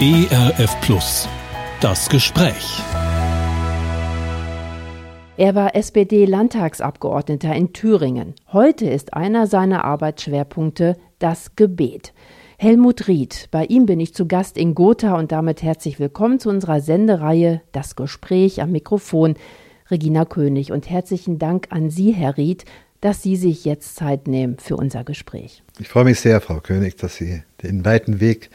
ERF Plus. Das Gespräch. Er war SPD-Landtagsabgeordneter in Thüringen. Heute ist einer seiner Arbeitsschwerpunkte das Gebet. Helmut Ried, bei ihm bin ich zu Gast in Gotha und damit herzlich willkommen zu unserer Sendereihe Das Gespräch am Mikrofon. Regina König und herzlichen Dank an Sie, Herr Ried, dass Sie sich jetzt Zeit nehmen für unser Gespräch. Ich freue mich sehr, Frau König, dass Sie den weiten Weg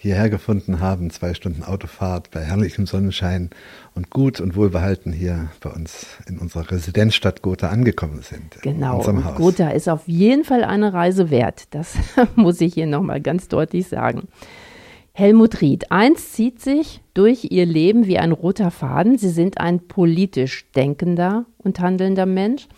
hierher gefunden haben. Zwei Stunden Autofahrt bei herrlichem Sonnenschein und gut und wohlbehalten hier bei uns in unserer Residenzstadt Gotha angekommen sind. Genau. Gotha ist auf jeden Fall eine Reise wert. Das muss ich hier nochmal ganz deutlich sagen. Helmut Ried, eins zieht sich durch Ihr Leben wie ein roter Faden. Sie sind ein politisch denkender und handelnder Mensch.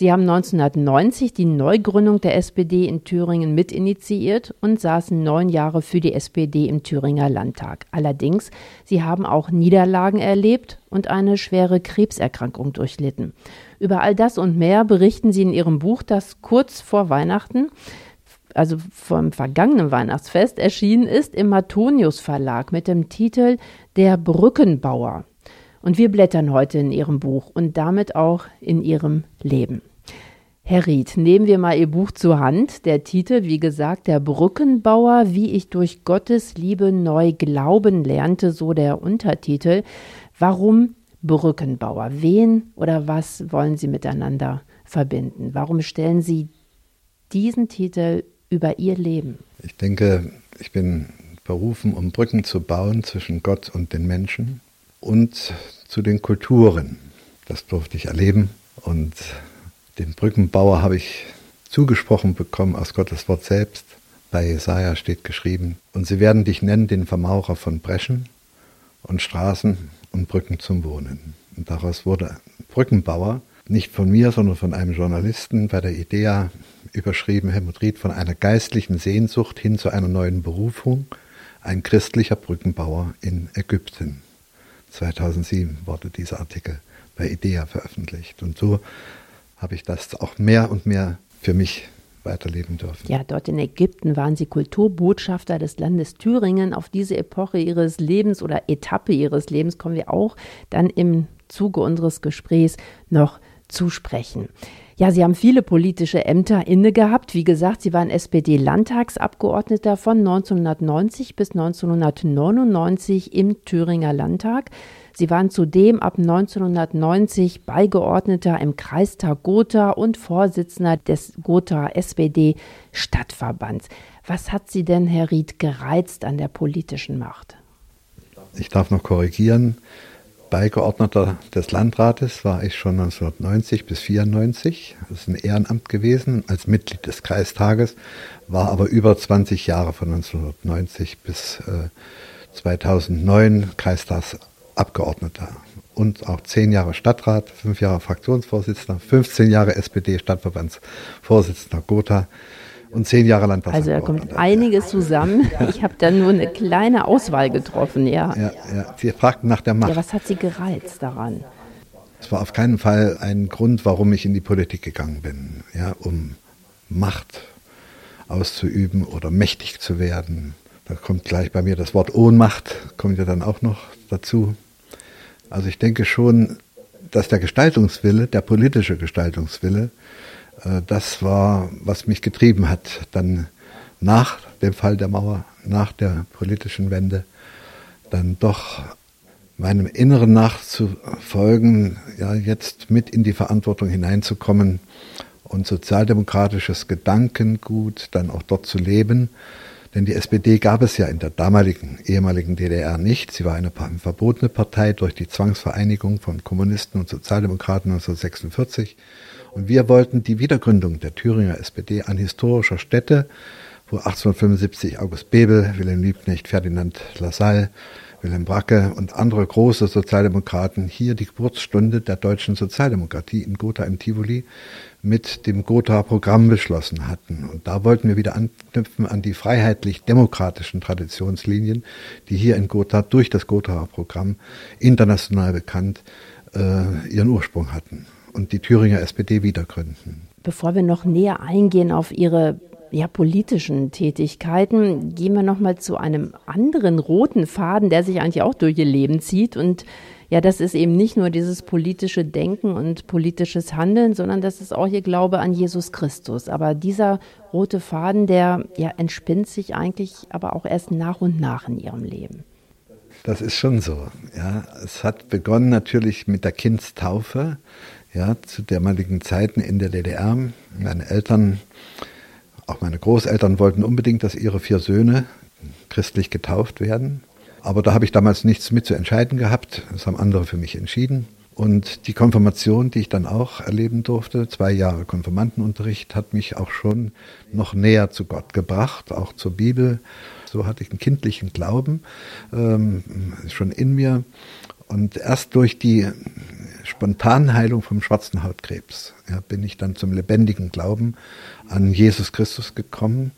Sie haben 1990 die Neugründung der SPD in Thüringen mitinitiiert und saßen neun Jahre für die SPD im Thüringer Landtag. Allerdings, Sie haben auch Niederlagen erlebt und eine schwere Krebserkrankung durchlitten. Über all das und mehr berichten Sie in Ihrem Buch, das kurz vor Weihnachten also vom vergangenen Weihnachtsfest erschienen ist im Matonius Verlag mit dem Titel Der Brückenbauer. Und wir blättern heute in Ihrem Buch und damit auch in Ihrem Leben. Herr Ried, nehmen wir mal Ihr Buch zur Hand. Der Titel, wie gesagt, Der Brückenbauer, wie ich durch Gottes Liebe neu glauben lernte, so der Untertitel. Warum Brückenbauer? Wen oder was wollen Sie miteinander verbinden? Warum stellen Sie diesen Titel über Ihr Leben? Ich denke, ich bin berufen, um Brücken zu bauen zwischen Gott und den Menschen und zu den Kulturen. Das durfte ich erleben und den Brückenbauer habe ich zugesprochen bekommen aus Gottes Wort selbst. Bei Jesaja steht geschrieben, und sie werden dich nennen, den Vermaurer von Breschen und Straßen und Brücken zum Wohnen. Und daraus wurde Brückenbauer, nicht von mir, sondern von einem Journalisten bei der IDEA überschrieben, Helmut Ried, von einer geistlichen Sehnsucht hin zu einer neuen Berufung, ein christlicher Brückenbauer in Ägypten. 2007 wurde dieser Artikel bei IDEA veröffentlicht. Und so habe ich das auch mehr und mehr für mich weiterleben dürfen. Ja, dort in Ägypten waren Sie Kulturbotschafter des Landes Thüringen. Auf diese Epoche Ihres Lebens oder Etappe Ihres Lebens kommen wir auch dann im Zuge unseres Gesprächs noch zu sprechen. Ja, Sie haben viele politische Ämter inne gehabt. Wie gesagt, Sie waren SPD-Landtagsabgeordneter von 1990 bis 1999 im Thüringer Landtag. Sie waren zudem ab 1990 Beigeordneter im Kreistag Gotha und Vorsitzender des Gotha SPD Stadtverbands. Was hat Sie denn, Herr Ried, gereizt an der politischen Macht? Ich darf noch korrigieren. Beigeordneter des Landrates war ich schon 1990 bis 1994. Das ist ein Ehrenamt gewesen als Mitglied des Kreistages, war aber über 20 Jahre von 1990 bis äh, 2009 Kreistags Abgeordneter und auch zehn Jahre Stadtrat, fünf Jahre Fraktionsvorsitzender, 15 Jahre SPD-Stadtverbandsvorsitzender Gotha und zehn Jahre Landtagsabgeordneter. Also da kommt einiges zusammen. Ich habe da nur eine kleine Auswahl getroffen, ja. ja, ja. Sie fragten nach der Macht. Ja, was hat Sie gereizt daran? Es war auf keinen Fall ein Grund, warum ich in die Politik gegangen bin, ja, um Macht auszuüben oder mächtig zu werden. Da kommt gleich bei mir das Wort Ohnmacht, kommt ja dann auch noch dazu. Also ich denke schon, dass der Gestaltungswille, der politische Gestaltungswille, äh, das war, was mich getrieben hat, dann nach dem Fall der Mauer, nach der politischen Wende, dann doch meinem Inneren nachzufolgen, ja, jetzt mit in die Verantwortung hineinzukommen und sozialdemokratisches Gedankengut dann auch dort zu leben denn die SPD gab es ja in der damaligen ehemaligen DDR nicht. Sie war eine verbotene Partei durch die Zwangsvereinigung von Kommunisten und Sozialdemokraten 1946. Und wir wollten die Wiedergründung der Thüringer SPD an historischer Stätte, wo 1875 August Bebel, Wilhelm Liebknecht, Ferdinand Lassalle, Wilhelm Bracke und andere große Sozialdemokraten hier die Geburtsstunde der deutschen Sozialdemokratie in Gotha im Tivoli mit dem Gotha-Programm beschlossen hatten. Und da wollten wir wieder anknüpfen an die freiheitlich-demokratischen Traditionslinien, die hier in Gotha durch das Gotha-Programm international bekannt äh, ihren Ursprung hatten und die Thüringer SPD wiedergründen. Bevor wir noch näher eingehen auf Ihre ja, politischen Tätigkeiten gehen wir nochmal zu einem anderen roten Faden, der sich eigentlich auch durch ihr Leben zieht. Und ja, das ist eben nicht nur dieses politische Denken und politisches Handeln, sondern das ist auch ihr Glaube an Jesus Christus. Aber dieser rote Faden, der ja entspinnt sich eigentlich aber auch erst nach und nach in ihrem Leben. Das ist schon so. Ja, es hat begonnen natürlich mit der Kindstaufe. Ja, zu damaligen Zeiten in der DDR. Meine Eltern auch meine Großeltern wollten unbedingt, dass ihre vier Söhne christlich getauft werden. Aber da habe ich damals nichts mit zu entscheiden gehabt. Das haben andere für mich entschieden. Und die Konfirmation, die ich dann auch erleben durfte, zwei Jahre Konfirmandenunterricht, hat mich auch schon noch näher zu Gott gebracht, auch zur Bibel. So hatte ich einen kindlichen Glauben ähm, schon in mir. Und erst durch die Spontanheilung vom schwarzen Hautkrebs ja, bin ich dann zum lebendigen Glauben an Jesus Christus gekommen,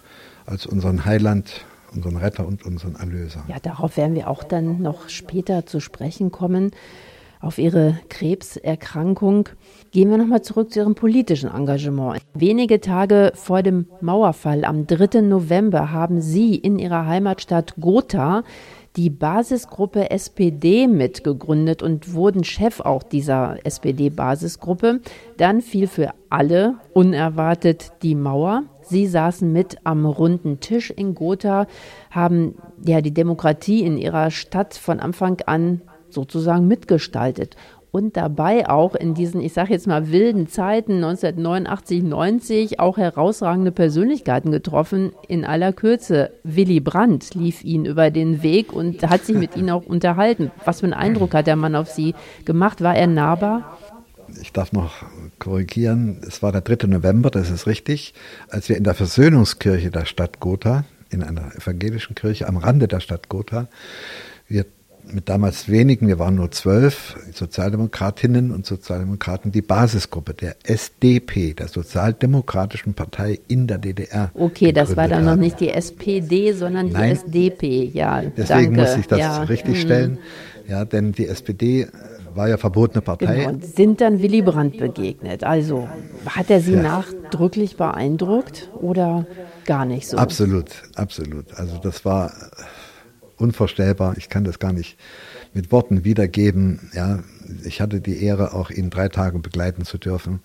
als unseren Heiland, unseren Retter und unseren Erlöser. Ja, darauf werden wir auch dann noch später zu sprechen kommen. Auf Ihre Krebserkrankung. Gehen wir nochmal zurück zu Ihrem politischen Engagement. Wenige Tage vor dem Mauerfall am 3. November haben Sie in Ihrer Heimatstadt Gotha die Basisgruppe SPD mitgegründet und wurden Chef auch dieser SPD-Basisgruppe. Dann fiel für alle unerwartet die Mauer. Sie saßen mit am runden Tisch in Gotha, haben ja die Demokratie in ihrer Stadt von Anfang an sozusagen mitgestaltet und dabei auch in diesen, ich sage jetzt mal, wilden Zeiten 1989, 90 auch herausragende Persönlichkeiten getroffen. In aller Kürze, Willy Brandt lief ihn über den Weg und hat sich mit ihnen auch unterhalten. Was für einen Eindruck hat der Mann auf Sie gemacht? War er nahbar? Ich darf noch korrigieren, es war der 3. November, das ist richtig, als wir in der Versöhnungskirche der Stadt Gotha, in einer evangelischen Kirche am Rande der Stadt Gotha, wir mit damals wenigen, wir waren nur zwölf Sozialdemokratinnen und Sozialdemokraten, die Basisgruppe der SDP, der Sozialdemokratischen Partei in der DDR. Okay, das war dann haben. noch nicht die SPD, sondern die Nein, SDP, ja. Deswegen danke. muss ich das ja. richtigstellen. Mhm. Ja, denn die SPD war ja verbotene Partei. Genau, und sind dann Willy Brandt begegnet. Also hat er Sie ja. nachdrücklich beeindruckt oder gar nicht so? Absolut, absolut. Also das war unvorstellbar. Ich kann das gar nicht mit Worten wiedergeben. Ja, ich hatte die Ehre, auch ihn drei Tage begleiten zu dürfen,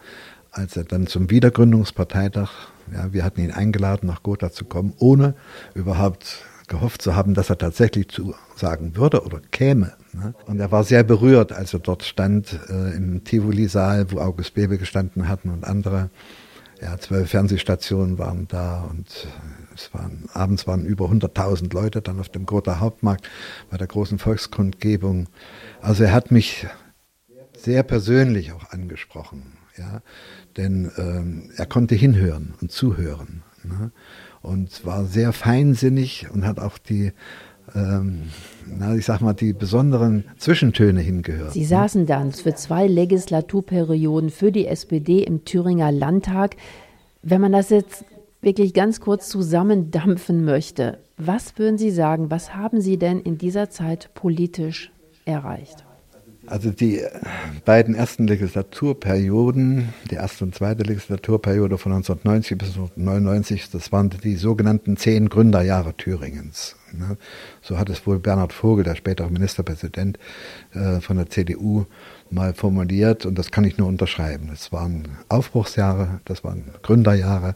als er dann zum Wiedergründungsparteitag, ja, wir hatten ihn eingeladen, nach Gotha zu kommen, ohne überhaupt gehofft zu haben, dass er tatsächlich zusagen würde oder käme. Und er war sehr berührt, als er dort stand äh, im Tivoli-Saal, wo August Bebe gestanden hatten und andere. Ja, zwölf Fernsehstationen waren da und es waren, abends waren über 100.000 Leute dann auf dem Gotha Hauptmarkt bei der großen Volkskundgebung. Also er hat mich sehr persönlich auch angesprochen, ja, denn ähm, er konnte hinhören und zuhören ne? und war sehr feinsinnig und hat auch die ähm, na, ich sag mal, die besonderen Zwischentöne hingehört. Sie saßen dann für zwei Legislaturperioden für die SPD im Thüringer Landtag. Wenn man das jetzt wirklich ganz kurz zusammendampfen möchte, was würden Sie sagen, was haben Sie denn in dieser Zeit politisch erreicht? Also die beiden ersten Legislaturperioden, die erste und zweite Legislaturperiode von 1990 bis 1999, das waren die sogenannten zehn Gründerjahre Thüringens. Ne? So hat es wohl Bernhard Vogel, der spätere Ministerpräsident äh, von der CDU, mal formuliert und das kann ich nur unterschreiben. Das waren Aufbruchsjahre, das waren Gründerjahre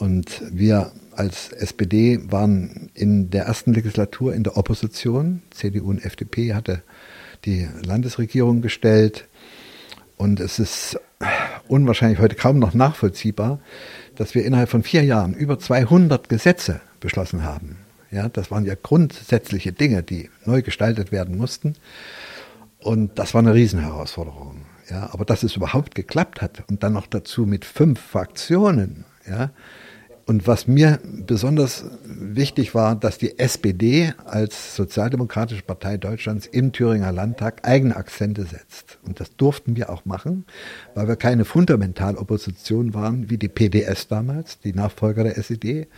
und wir als SPD waren in der ersten Legislatur in der Opposition. CDU und FDP hatte die Landesregierung gestellt. Und es ist unwahrscheinlich heute kaum noch nachvollziehbar, dass wir innerhalb von vier Jahren über 200 Gesetze beschlossen haben. Ja, das waren ja grundsätzliche Dinge, die neu gestaltet werden mussten. Und das war eine Riesenherausforderung. Ja, aber dass es überhaupt geklappt hat und dann noch dazu mit fünf Fraktionen, ja, und was mir besonders wichtig war, dass die SPD als Sozialdemokratische Partei Deutschlands im Thüringer Landtag eigene Akzente setzt. Und das durften wir auch machen, weil wir keine Fundamentalopposition waren, wie die PDS damals, die Nachfolger der SED,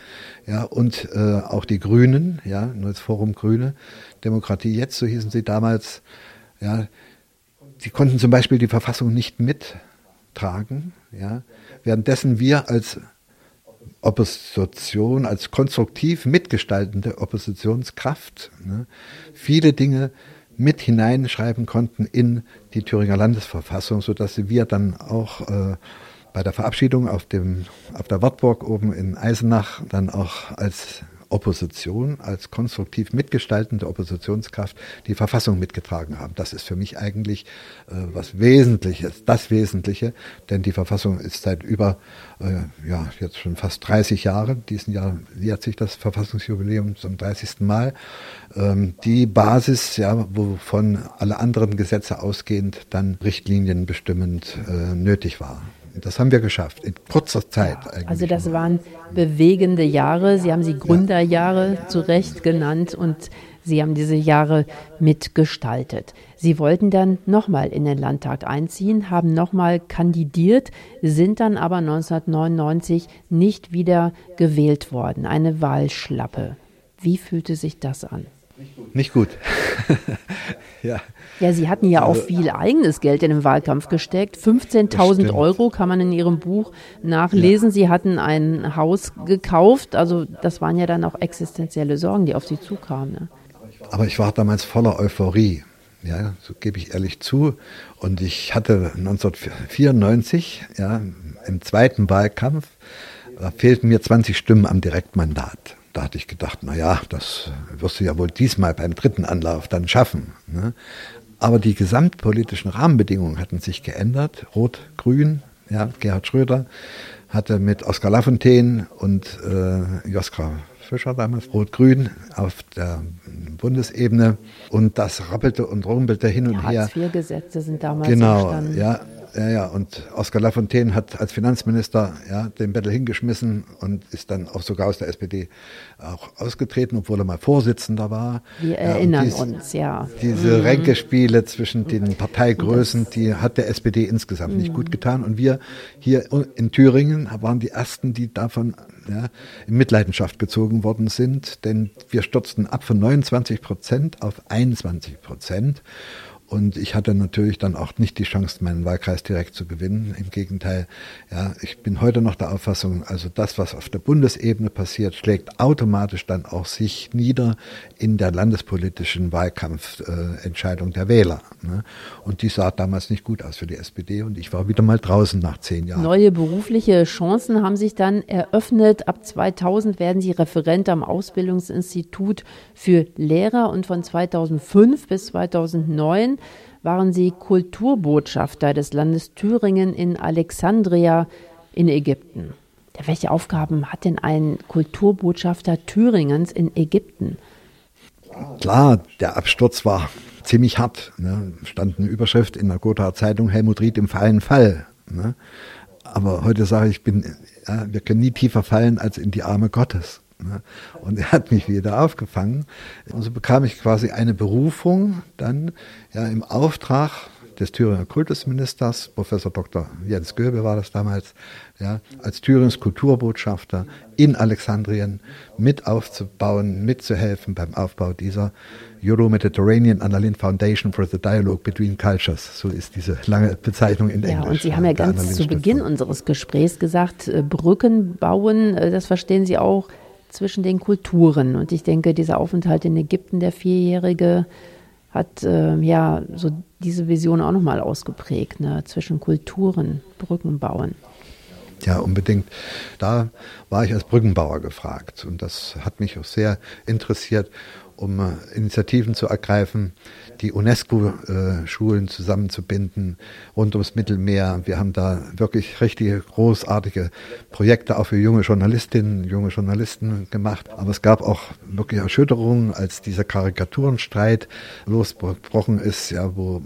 ja, und äh, auch die Grünen, ja, Neues Forum Grüne, Demokratie jetzt, so hießen sie damals, ja, die konnten zum Beispiel die Verfassung nicht mittragen, ja, währenddessen wir als Opposition, als konstruktiv mitgestaltende Oppositionskraft ne, viele Dinge mit hineinschreiben konnten in die Thüringer Landesverfassung, sodass wir dann auch äh, bei der Verabschiedung auf, dem, auf der Wartburg oben in Eisenach dann auch als Opposition, als konstruktiv mitgestaltende Oppositionskraft die Verfassung mitgetragen haben. Das ist für mich eigentlich äh, was Wesentliches, das Wesentliche, denn die Verfassung ist seit über, äh, ja, jetzt schon fast 30 Jahren, diesen Jahr jährt sich das Verfassungsjubiläum zum 30. Mal, ähm, die Basis, ja, wovon alle anderen Gesetze ausgehend dann Richtlinien bestimmend äh, nötig war. Das haben wir geschafft, in kurzer Zeit eigentlich. Also das waren bewegende Jahre. Sie haben sie Gründerjahre ja. zu Recht genannt und Sie haben diese Jahre mitgestaltet. Sie wollten dann nochmal in den Landtag einziehen, haben nochmal kandidiert, sind dann aber 1999 nicht wieder gewählt worden. Eine Wahlschlappe. Wie fühlte sich das an? Nicht gut. ja. ja, Sie hatten ja auch also viel eigenes Geld in den Wahlkampf gesteckt. 15.000 Euro kann man in Ihrem Buch nachlesen. Ja. Sie hatten ein Haus gekauft. Also das waren ja dann auch existenzielle Sorgen, die auf Sie zukamen. Ne? Aber ich war damals voller Euphorie. Ja, so gebe ich ehrlich zu. Und ich hatte 1994, ja, im zweiten Wahlkampf, da fehlten mir 20 Stimmen am Direktmandat. Da hatte ich gedacht, na ja, das wirst du ja wohl diesmal beim dritten Anlauf dann schaffen. Ne? Aber die gesamtpolitischen Rahmenbedingungen hatten sich geändert. Rot-Grün, ja, Gerhard Schröder hatte mit Oskar Lafontaine und äh, Joskar Fischer damals Rot-Grün auf der Bundesebene und das rappelte und rumpelte hin und her. Hartz-IV-Gesetze sind damals genau, entstanden. Ja, ja, ja, und Oskar Lafontaine hat als Finanzminister ja, den Bettel hingeschmissen und ist dann auch sogar aus der SPD auch ausgetreten, obwohl er mal Vorsitzender war. Wir erinnern dies, uns, ja. Diese mhm. Ränkespiele zwischen den Parteigrößen, die hat der SPD insgesamt mhm. nicht gut getan. Und wir hier in Thüringen waren die Ersten, die davon ja, in Mitleidenschaft gezogen worden sind, denn wir stürzten ab von 29 Prozent auf 21 Prozent. Und ich hatte natürlich dann auch nicht die Chance, meinen Wahlkreis direkt zu gewinnen. Im Gegenteil, ja, ich bin heute noch der Auffassung, also das, was auf der Bundesebene passiert, schlägt automatisch dann auch sich nieder in der landespolitischen Wahlkampfentscheidung äh, der Wähler. Ne? Und die sah damals nicht gut aus für die SPD und ich war wieder mal draußen nach zehn Jahren. Neue berufliche Chancen haben sich dann eröffnet. Ab 2000 werden Sie Referent am Ausbildungsinstitut für Lehrer und von 2005 bis 2009 waren Sie Kulturbotschafter des Landes Thüringen in Alexandria in Ägypten. Ja, welche Aufgaben hat denn ein Kulturbotschafter Thüringens in Ägypten? Klar, der Absturz war ziemlich hart. Ne? Stand eine Überschrift in der Gothaer Zeitung, Helmut Ried im freien Fall. Ne? Aber heute sage ich, bin, ja, wir können nie tiefer fallen als in die Arme Gottes. Ne? Und er hat mich wieder aufgefangen. Und so bekam ich quasi eine Berufung dann ja, im Auftrag des Thüringer Kultusministers, Professor Dr. Jens Göbe war das damals, ja, als Thürings Kulturbotschafter in Alexandrien mit aufzubauen, mitzuhelfen beim Aufbau dieser Euro-Mediterranean Annalyn Foundation for the Dialogue Between Cultures. So ist diese lange Bezeichnung in ja, Englisch. Und Sie haben ja ganz zu Beginn unseres Gesprächs gesagt, äh, Brücken bauen, äh, das verstehen Sie auch zwischen den Kulturen. Und ich denke, dieser Aufenthalt in Ägypten, der vierjährige, hat äh, ja so diese Vision auch nochmal ausgeprägt, ne? zwischen Kulturen, Brücken bauen. Ja, unbedingt. Da war ich als Brückenbauer gefragt und das hat mich auch sehr interessiert, um äh, Initiativen zu ergreifen, die UNESCO-Schulen zusammenzubinden rund ums Mittelmeer. Wir haben da wirklich richtige großartige Projekte auch für junge Journalistinnen, junge Journalisten gemacht. Aber es gab auch wirklich Erschütterungen, als dieser Karikaturenstreit losgebrochen ist, ja, wo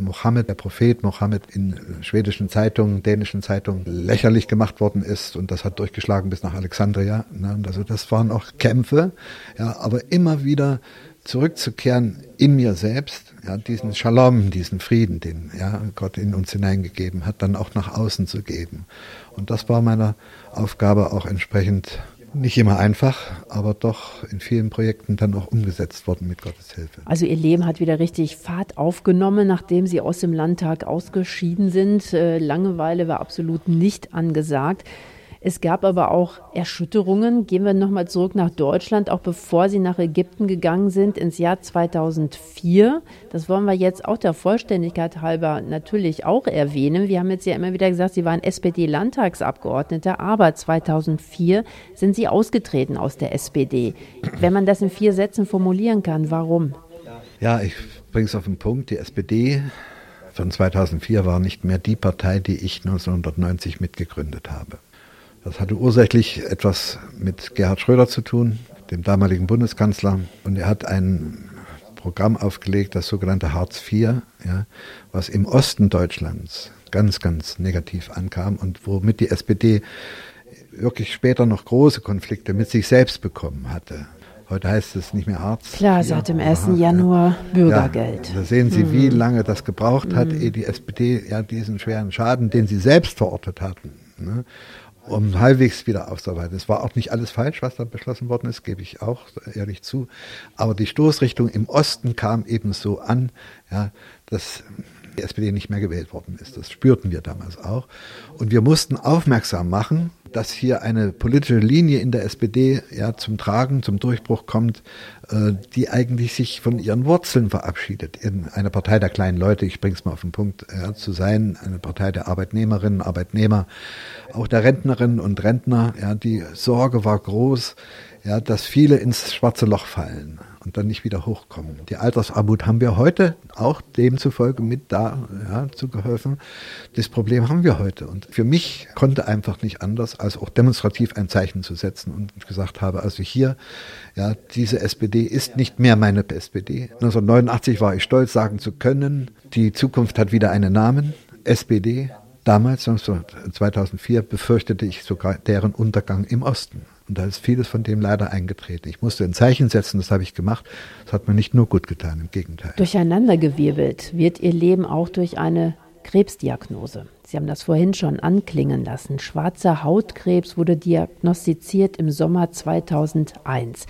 Mohammed, der Prophet Mohammed in schwedischen Zeitungen, dänischen Zeitungen lächerlich gemacht worden ist und das hat durchgeschlagen bis nach Alexandria. Ne? Also das waren auch Kämpfe, ja, aber immer wieder zurückzukehren in mir selbst, ja, diesen Shalom, diesen Frieden, den ja, Gott in uns hineingegeben hat, dann auch nach außen zu geben. Und das war meiner Aufgabe auch entsprechend nicht immer einfach, aber doch in vielen Projekten dann auch umgesetzt worden mit Gottes Hilfe. Also Ihr Leben hat wieder richtig Fahrt aufgenommen, nachdem Sie aus dem Landtag ausgeschieden sind. Äh, Langeweile war absolut nicht angesagt. Es gab aber auch Erschütterungen. Gehen wir nochmal zurück nach Deutschland, auch bevor Sie nach Ägypten gegangen sind, ins Jahr 2004. Das wollen wir jetzt auch der Vollständigkeit halber natürlich auch erwähnen. Wir haben jetzt ja immer wieder gesagt, Sie waren SPD-Landtagsabgeordneter, aber 2004 sind Sie ausgetreten aus der SPD. Wenn man das in vier Sätzen formulieren kann, warum? Ja, ich bringe es auf den Punkt. Die SPD von 2004 war nicht mehr die Partei, die ich 1990 mitgegründet habe. Das hatte ursächlich etwas mit Gerhard Schröder zu tun, dem damaligen Bundeskanzler. Und er hat ein Programm aufgelegt, das sogenannte Hartz IV, ja, was im Osten Deutschlands ganz, ganz negativ ankam und womit die SPD wirklich später noch große Konflikte mit sich selbst bekommen hatte. Heute heißt es nicht mehr Hartz. Klar, seit dem 1. Januar Bürgergeld. Ja, da sehen Sie, wie hm. lange das gebraucht hat, mhm. ehe die SPD ja diesen schweren Schaden, den sie selbst verortet hatten, ne, um halbwegs wieder aufzuarbeiten. Es war auch nicht alles falsch, was da beschlossen worden ist, gebe ich auch ehrlich zu. Aber die Stoßrichtung im Osten kam eben so an, ja, dass die SPD nicht mehr gewählt worden ist. Das spürten wir damals auch. Und wir mussten aufmerksam machen, dass hier eine politische Linie in der SPD ja zum Tragen, zum Durchbruch kommt, die eigentlich sich von ihren Wurzeln verabschiedet. In eine Partei der kleinen Leute, ich bringe es mal auf den Punkt, ja, zu sein, eine Partei der Arbeitnehmerinnen, Arbeitnehmer, auch der Rentnerinnen und Rentner. Ja, die Sorge war groß, ja, dass viele ins schwarze Loch fallen und dann nicht wieder hochkommen. Die Altersarmut haben wir heute auch demzufolge mit da ja, zugeholfen. Das Problem haben wir heute. Und für mich konnte einfach nicht anders, als auch demonstrativ ein Zeichen zu setzen und gesagt habe, also hier, ja, diese SPD ist nicht mehr meine SPD. 1989 war ich stolz, sagen zu können, die Zukunft hat wieder einen Namen, SPD. Damals, 2004, befürchtete ich sogar deren Untergang im Osten. Und da ist vieles von dem leider eingetreten. Ich musste ein Zeichen setzen, das habe ich gemacht. Das hat mir nicht nur gut getan, im Gegenteil. Durcheinandergewirbelt wird Ihr Leben auch durch eine Krebsdiagnose. Sie haben das vorhin schon anklingen lassen. Schwarzer Hautkrebs wurde diagnostiziert im Sommer 2001.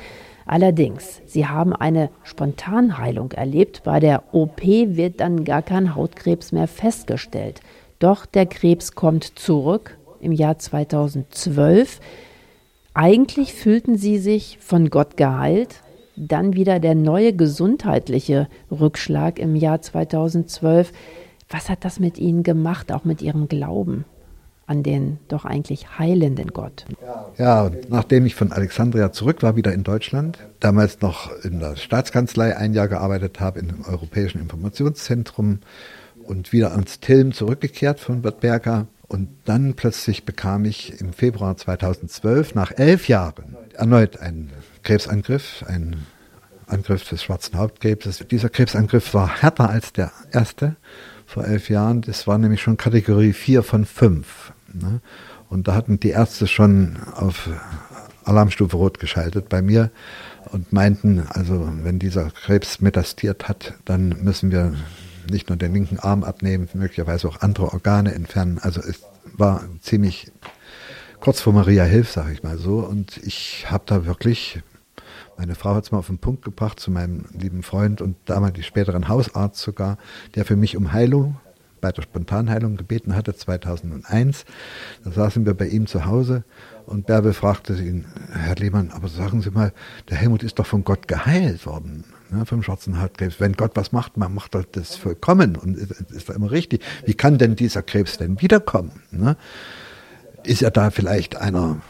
Allerdings, Sie haben eine Spontanheilung erlebt. Bei der OP wird dann gar kein Hautkrebs mehr festgestellt. Doch der Krebs kommt zurück im Jahr 2012. Eigentlich fühlten sie sich von Gott geheilt, dann wieder der neue gesundheitliche Rückschlag im Jahr 2012. Was hat das mit Ihnen gemacht, auch mit Ihrem Glauben an den doch eigentlich heilenden Gott? Ja, nachdem ich von Alexandria zurück war, wieder in Deutschland, damals noch in der Staatskanzlei ein Jahr gearbeitet habe, im Europäischen Informationszentrum und wieder ans Tilm zurückgekehrt von Bad Berka, und dann plötzlich bekam ich im Februar 2012, nach elf Jahren, erneut einen Krebsangriff, einen Angriff des schwarzen Hautkrebses. Dieser Krebsangriff war härter als der erste vor elf Jahren. Das war nämlich schon Kategorie 4 von 5. Ne? Und da hatten die Ärzte schon auf Alarmstufe Rot geschaltet bei mir und meinten, also wenn dieser Krebs metastiert hat, dann müssen wir nicht nur den linken Arm abnehmen, möglicherweise auch andere Organe entfernen. Also es war ziemlich kurz vor Maria Hilf, sage ich mal so. Und ich habe da wirklich, meine Frau hat es mal auf den Punkt gebracht zu meinem lieben Freund und damals die späteren Hausarzt sogar, der für mich um Heilung bei der Spontanheilung gebeten hatte, 2001. Da saßen wir bei ihm zu Hause und Bärbel fragte ihn, Herr Lehmann, aber sagen Sie mal, der Helmut ist doch von Gott geheilt worden ne, vom schwarzen Hautkrebs. Wenn Gott was macht, man macht das vollkommen und ist da immer richtig. Wie kann denn dieser Krebs denn wiederkommen? Ne? Ist er da vielleicht einer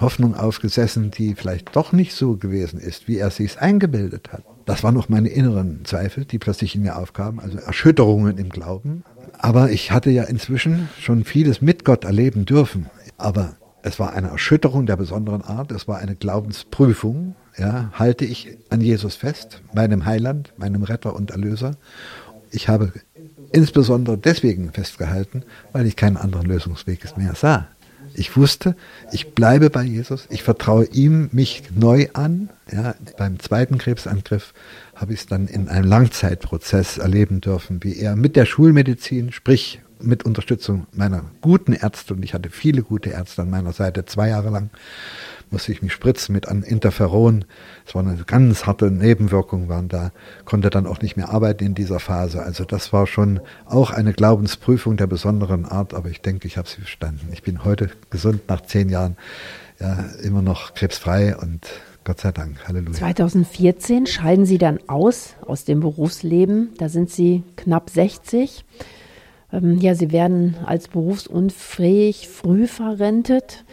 Hoffnung aufgesessen, die vielleicht doch nicht so gewesen ist, wie er sich eingebildet hat? Das waren noch meine inneren Zweifel, die plötzlich in mir aufkamen, also Erschütterungen im Glauben. Aber ich hatte ja inzwischen schon vieles mit Gott erleben dürfen. Aber es war eine Erschütterung der besonderen Art, es war eine Glaubensprüfung, ja, halte ich an Jesus fest, meinem Heiland, meinem Retter und Erlöser. Ich habe insbesondere deswegen festgehalten, weil ich keinen anderen Lösungsweg mehr sah. Ich wusste, ich bleibe bei Jesus, ich vertraue ihm mich neu an. Ja, beim zweiten Krebsangriff habe ich es dann in einem Langzeitprozess erleben dürfen, wie er mit der Schulmedizin, sprich mit Unterstützung meiner guten Ärzte, und ich hatte viele gute Ärzte an meiner Seite, zwei Jahre lang, musste ich mich spritzen mit einem Interferon. Es war eine ganz harte Nebenwirkung, waren da, konnte dann auch nicht mehr arbeiten in dieser Phase. Also das war schon auch eine Glaubensprüfung der besonderen Art, aber ich denke, ich habe sie bestanden. Ich bin heute gesund nach zehn Jahren, ja, immer noch krebsfrei und Gott sei Dank, Halleluja. 2014 scheiden Sie dann aus aus dem Berufsleben. Da sind Sie knapp 60. Ähm, ja, Sie werden als berufsunfähig früh verrentet.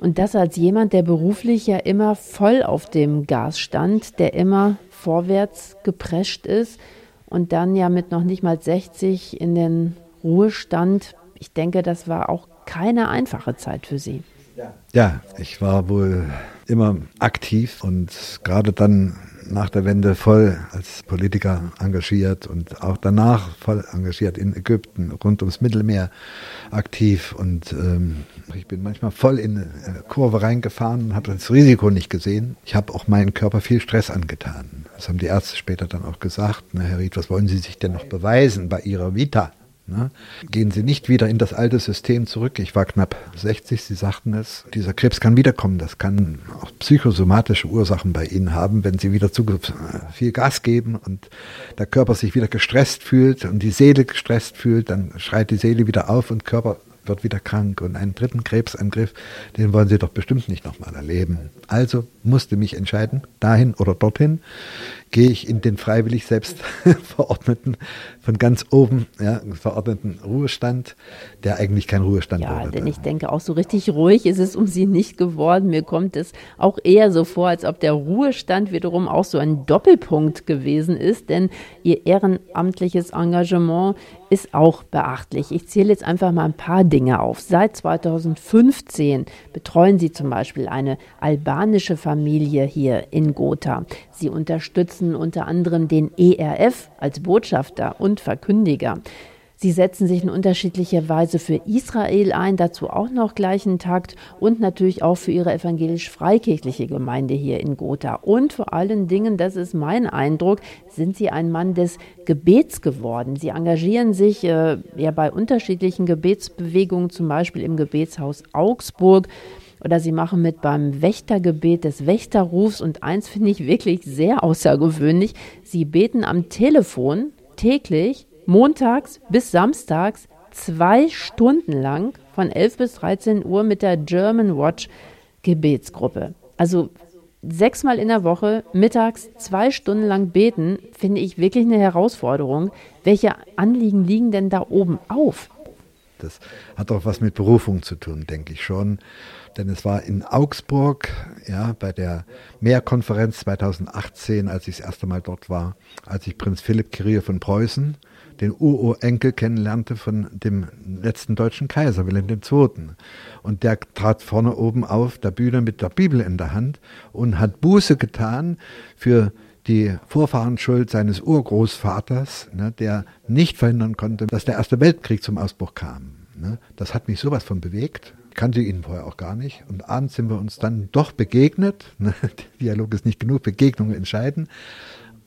Und das als jemand, der beruflich ja immer voll auf dem Gas stand, der immer vorwärts geprescht ist und dann ja mit noch nicht mal 60 in den Ruhestand. Ich denke, das war auch keine einfache Zeit für Sie. Ja, ich war wohl immer aktiv und gerade dann nach der Wende voll als Politiker engagiert und auch danach voll engagiert in Ägypten, rund ums Mittelmeer aktiv. Und ähm, ich bin manchmal voll in eine Kurve reingefahren und habe das Risiko nicht gesehen. Ich habe auch meinen Körper viel Stress angetan. Das haben die Ärzte später dann auch gesagt. Na, Herr Ried, was wollen Sie sich denn noch beweisen bei Ihrer Vita? Ne? Gehen Sie nicht wieder in das alte System zurück. Ich war knapp 60, Sie sagten es. Dieser Krebs kann wiederkommen. Das kann auch psychosomatische Ursachen bei Ihnen haben, wenn Sie wieder zu viel Gas geben und der Körper sich wieder gestresst fühlt und die Seele gestresst fühlt, dann schreit die Seele wieder auf und Körper wird wieder krank und einen dritten Krebsangriff, den wollen Sie doch bestimmt nicht nochmal erleben. Also musste mich entscheiden, dahin oder dorthin gehe ich in den freiwillig selbst verordneten, von ganz oben ja, verordneten Ruhestand, der eigentlich kein Ruhestand ja, wurde. denn ich denke auch so richtig ruhig ist es um Sie nicht geworden. Mir kommt es auch eher so vor, als ob der Ruhestand wiederum auch so ein Doppelpunkt gewesen ist, denn Ihr ehrenamtliches Engagement ist auch beachtlich. Ich zähle jetzt einfach mal ein paar Dinge auf. Seit 2015 betreuen Sie zum Beispiel eine albanische Familie hier in Gotha. Sie unterstützen unter anderem den ERF als Botschafter und Verkündiger. Sie setzen sich in unterschiedlicher Weise für Israel ein, dazu auch noch gleichen Takt und natürlich auch für ihre evangelisch-freikirchliche Gemeinde hier in Gotha. Und vor allen Dingen, das ist mein Eindruck, sind Sie ein Mann des Gebets geworden. Sie engagieren sich äh, ja bei unterschiedlichen Gebetsbewegungen, zum Beispiel im Gebetshaus Augsburg oder sie machen mit beim Wächtergebet des Wächterrufs und eins finde ich wirklich sehr außergewöhnlich. Sie beten am Telefon täglich montags bis samstags zwei Stunden lang von 11 bis 13 Uhr mit der German Watch Gebetsgruppe. Also sechsmal in der Woche mittags zwei Stunden lang beten, finde ich wirklich eine Herausforderung. Welche Anliegen liegen denn da oben auf? Das hat auch was mit Berufung zu tun, denke ich schon. Denn es war in Augsburg, ja, bei der Mehrkonferenz 2018, als ich das erste Mal dort war, als ich Prinz Philipp Kyrie von Preußen, den Urenkel kennenlernte von dem letzten deutschen Kaiser, Wilhelm II. Und der trat vorne oben auf der Bühne mit der Bibel in der Hand und hat Buße getan für die Vorfahrenschuld seines Urgroßvaters, ne, der nicht verhindern konnte, dass der Erste Weltkrieg zum Ausbruch kam. Ne. Das hat mich sowas von bewegt kannte ihn vorher auch gar nicht. Und abends sind wir uns dann doch begegnet. Ne? Dialog ist nicht genug, Begegnungen entscheiden.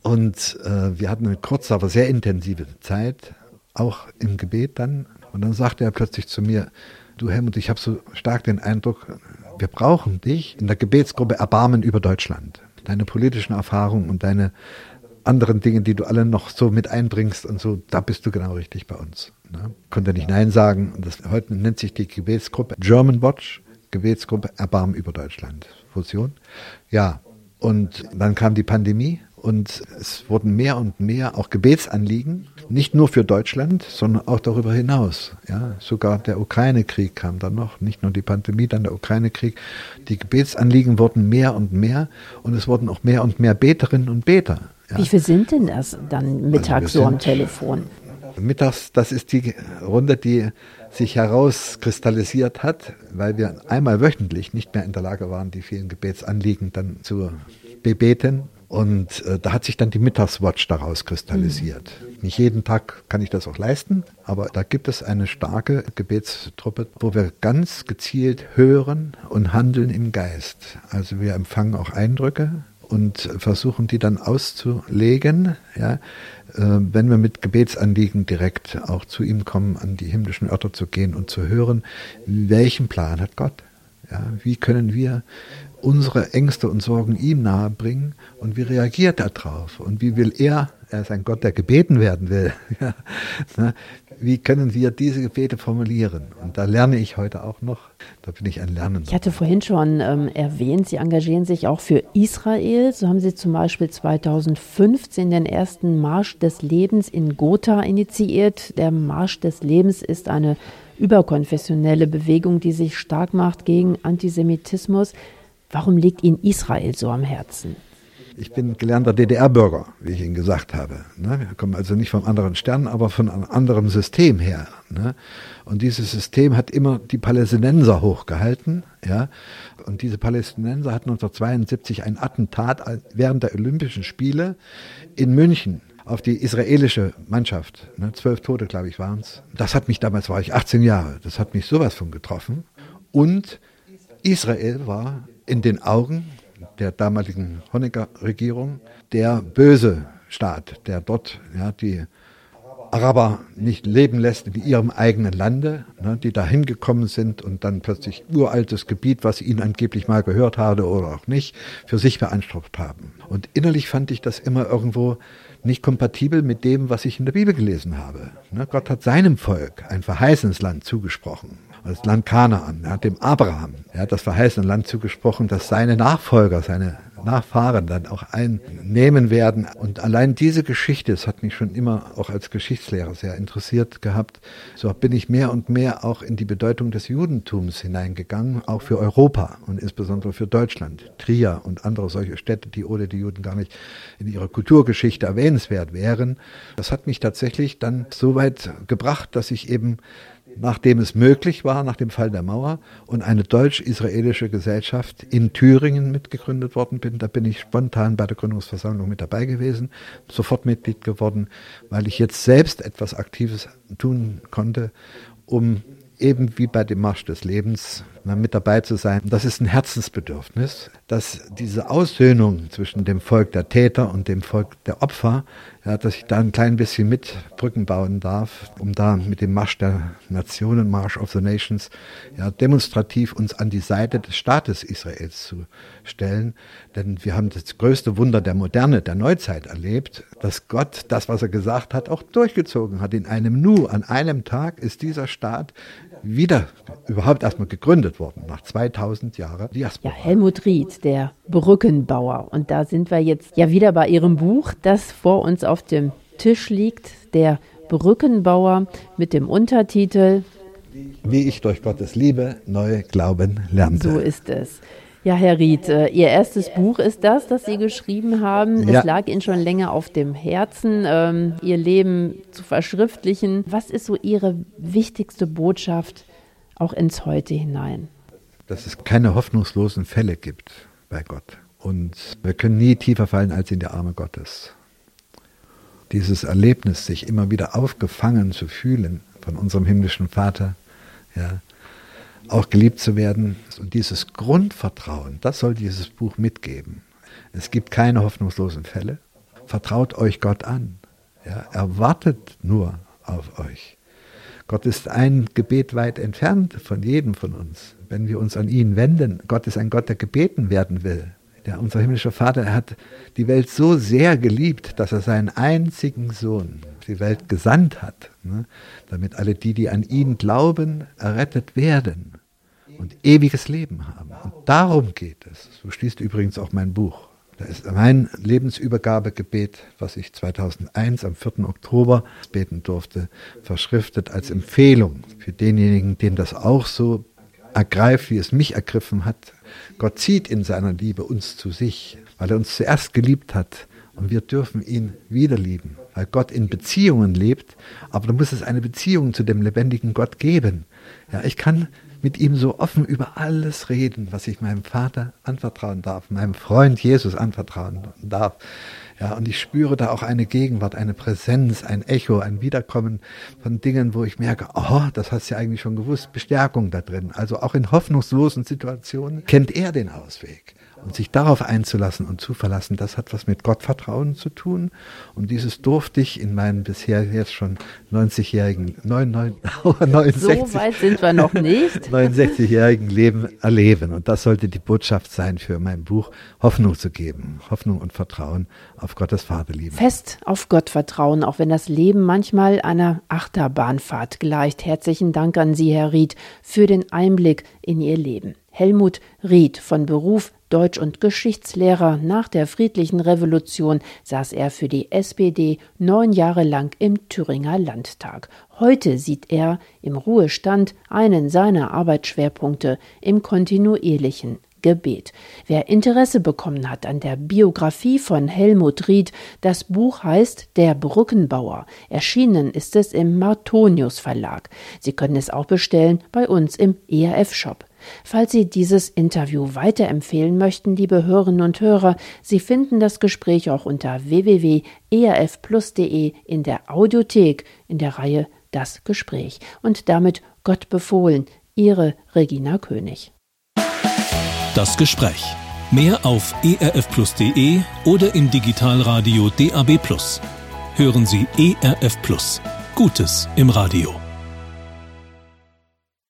Und äh, wir hatten eine kurze, aber sehr intensive Zeit, auch im Gebet dann. Und dann sagte er plötzlich zu mir, du Helmut, ich habe so stark den Eindruck, wir brauchen dich in der Gebetsgruppe Erbarmen über Deutschland. Deine politischen Erfahrungen und deine anderen Dinge, die du alle noch so mit einbringst und so, da bist du genau richtig bei uns. Ne? Konnte nicht Nein sagen. Das, heute nennt sich die Gebetsgruppe German Watch, Gebetsgruppe Erbarmen über Deutschland. Fusion. Ja, und dann kam die Pandemie und es wurden mehr und mehr auch Gebetsanliegen, nicht nur für Deutschland, sondern auch darüber hinaus. Ja, sogar der Ukraine-Krieg kam dann noch, nicht nur die Pandemie, dann der Ukraine-Krieg. Die Gebetsanliegen wurden mehr und mehr und es wurden auch mehr und mehr Beterinnen und Beter. Ja. Wie viel sind denn das dann mittags also so am Telefon? Mittags, das ist die Runde, die sich herauskristallisiert hat, weil wir einmal wöchentlich nicht mehr in der Lage waren, die vielen Gebetsanliegen dann zu bebeten. Und äh, da hat sich dann die Mittagswatch daraus kristallisiert. Mhm. Nicht jeden Tag kann ich das auch leisten, aber da gibt es eine starke Gebetstruppe, wo wir ganz gezielt hören und handeln im Geist. Also wir empfangen auch Eindrücke, und versuchen die dann auszulegen, ja, äh, wenn wir mit Gebetsanliegen direkt auch zu ihm kommen, an die himmlischen Örter zu gehen und zu hören, welchen Plan hat Gott? Ja, wie können wir unsere Ängste und Sorgen ihm nahebringen und wie reagiert er drauf und wie will er, er ist ein Gott, der gebeten werden will, ne? wie können wir diese Gebete formulieren? Und da lerne ich heute auch noch, da bin ich ein Lernender. Ich hatte vorhin schon ähm, erwähnt, Sie engagieren sich auch für Israel. So haben Sie zum Beispiel 2015 den ersten Marsch des Lebens in Gotha initiiert. Der Marsch des Lebens ist eine überkonfessionelle Bewegung, die sich stark macht gegen Antisemitismus. Warum liegt Ihnen Israel so am Herzen? Ich bin gelernter DDR-Bürger, wie ich Ihnen gesagt habe. Ne? Wir kommen also nicht vom anderen Stern, aber von einem anderen System her. Ne? Und dieses System hat immer die Palästinenser hochgehalten. Und diese Palästinenser hatten 1972 ein Attentat während der Olympischen Spiele in München auf die israelische Mannschaft. Ne? Zwölf Tote, glaube ich, waren es. Das hat mich damals, war ich 18 Jahre, das hat mich sowas von getroffen. Und Israel war in den Augen der damaligen Honecker-Regierung der böse Staat, der dort ja, die Araber nicht leben lässt in ihrem eigenen Lande, ne, die da hingekommen sind und dann plötzlich uraltes Gebiet, was ihnen angeblich mal gehört hatte oder auch nicht, für sich beansprucht haben. Und innerlich fand ich das immer irgendwo nicht kompatibel mit dem, was ich in der Bibel gelesen habe. Ne, Gott hat seinem Volk ein verheißenes Land zugesprochen das Land Kanaan. Er hat dem Abraham, er hat das verheißene Land zugesprochen, dass seine Nachfolger, seine Nachfahren dann auch einnehmen werden. Und allein diese Geschichte, das hat mich schon immer auch als Geschichtslehrer sehr interessiert gehabt, so bin ich mehr und mehr auch in die Bedeutung des Judentums hineingegangen, auch für Europa und insbesondere für Deutschland. Trier und andere solche Städte, die ohne die Juden gar nicht in ihrer Kulturgeschichte erwähnenswert wären. Das hat mich tatsächlich dann so weit gebracht, dass ich eben nachdem es möglich war, nach dem Fall der Mauer, und eine deutsch-israelische Gesellschaft in Thüringen mitgegründet worden bin. Da bin ich spontan bei der Gründungsversammlung mit dabei gewesen, sofort Mitglied geworden, weil ich jetzt selbst etwas Aktives tun konnte, um eben wie bei dem Marsch des Lebens mit dabei zu sein. Das ist ein Herzensbedürfnis, dass diese Aussöhnung zwischen dem Volk der Täter und dem Volk der Opfer, ja, dass ich da ein klein bisschen mit Brücken bauen darf, um da mit dem Marsch der Nationen, March of the Nations, ja, demonstrativ uns an die Seite des Staates Israels zu stellen. Denn wir haben das größte Wunder der Moderne, der Neuzeit erlebt, dass Gott das, was er gesagt hat, auch durchgezogen hat. In einem Nu, an einem Tag ist dieser Staat wieder überhaupt erstmal gegründet worden, nach 2000 Jahren Diaspora. Ja, Helmut Ried, der Brückenbauer. Und da sind wir jetzt ja wieder bei Ihrem Buch, das vor uns auf dem Tisch liegt, der Brückenbauer mit dem Untertitel Wie ich durch Gottes Liebe neu glauben lernte. So ist es. Ja, Herr Ried, äh, Ihr erstes Buch ist das, das Sie geschrieben haben. Ja. Es lag Ihnen schon länger auf dem Herzen, ähm, Ihr Leben zu verschriftlichen. Was ist so Ihre wichtigste Botschaft auch ins Heute hinein? Dass es keine hoffnungslosen Fälle gibt bei Gott. Und wir können nie tiefer fallen als in die Arme Gottes. Dieses Erlebnis, sich immer wieder aufgefangen zu fühlen von unserem himmlischen Vater, ja, auch geliebt zu werden. Und dieses Grundvertrauen, das soll dieses Buch mitgeben. Es gibt keine hoffnungslosen Fälle. Vertraut euch Gott an. Ja, er wartet nur auf euch. Gott ist ein Gebet weit entfernt von jedem von uns, wenn wir uns an ihn wenden. Gott ist ein Gott, der gebeten werden will. Der, unser himmlischer Vater er hat die Welt so sehr geliebt, dass er seinen einzigen Sohn die Welt gesandt hat, ne, damit alle die, die an ihn glauben, errettet werden und ewiges Leben haben. Und darum geht es. So schließt übrigens auch mein Buch. Da ist mein Lebensübergabegebet, was ich 2001 am 4. Oktober beten durfte, verschriftet als Empfehlung für denjenigen, den das auch so ergreift, wie es mich ergriffen hat. Gott zieht in seiner Liebe uns zu sich, weil er uns zuerst geliebt hat und wir dürfen ihn wieder lieben, weil Gott in Beziehungen lebt, aber da muss es eine Beziehung zu dem lebendigen Gott geben. Ja, ich kann mit ihm so offen über alles reden, was ich meinem Vater anvertrauen darf, meinem Freund Jesus anvertrauen darf. Ja, und ich spüre da auch eine Gegenwart, eine Präsenz, ein Echo, ein Wiederkommen von Dingen, wo ich merke, oh, das hast du ja eigentlich schon gewusst, Bestärkung da drin. Also auch in hoffnungslosen Situationen kennt er den Ausweg. Und sich darauf einzulassen und zu verlassen, das hat was mit Gottvertrauen zu tun. Und dieses durfte ich in meinem bisher jetzt schon 90-jährigen, 69, so weit sind wir noch nicht. 69-jährigen Leben erleben. Und das sollte die Botschaft sein für mein Buch, Hoffnung zu geben. Hoffnung und Vertrauen auf Gottes Vaterliebe. Fest auf Gott vertrauen, auch wenn das Leben manchmal einer Achterbahnfahrt gleicht. Herzlichen Dank an Sie, Herr Ried, für den Einblick in Ihr Leben. Helmut Ried von Beruf Deutsch- und Geschichtslehrer nach der friedlichen Revolution saß er für die SPD neun Jahre lang im Thüringer Landtag. Heute sieht er im Ruhestand einen seiner Arbeitsschwerpunkte im kontinuierlichen Gebet. Wer Interesse bekommen hat an der Biografie von Helmut Ried, das Buch heißt Der Brückenbauer. Erschienen ist es im Martonius Verlag. Sie können es auch bestellen bei uns im ERF Shop. Falls Sie dieses Interview weiterempfehlen möchten, liebe Hörerinnen und Hörer, Sie finden das Gespräch auch unter www.erfplus.de in der Audiothek in der Reihe Das Gespräch. Und damit Gott befohlen, Ihre Regina König. Das Gespräch. Mehr auf erfplus.de oder im Digitalradio DAB+. Hören Sie ERF Plus. Gutes im Radio.